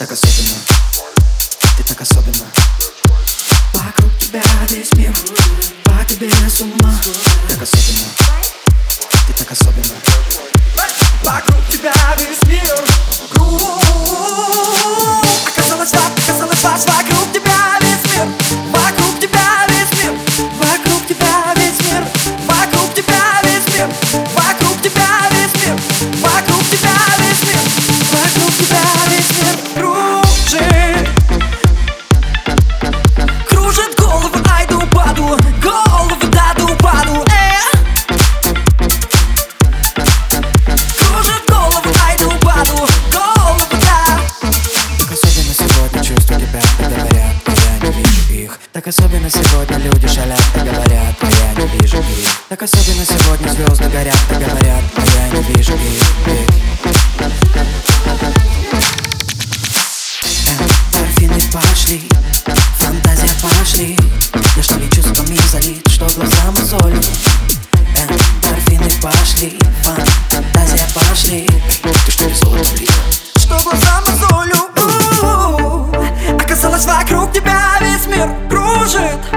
особенна Ты так особенна Вокруг тебя весь мир По тебе с ума. Так особенна Ты так особенна Вокруг тебя весь мир Оказалось так, оказалось вас Вокруг тебя весь мир. Вокруг тебя весь мир Вокруг тебя весь мир. Вокруг тебя весь мир Вокруг тебя весь мир особенно сегодня звезды горят и говорят, а я не вижу их. Эндорфины пошли, фантазия пошли Дождевыми чувствами залит, что глаза мозолю Эндорфины пошли, фантазия пошли Ты что, без золота блин? Что глаза мозолю. Оказалось вокруг тебя весь мир кружит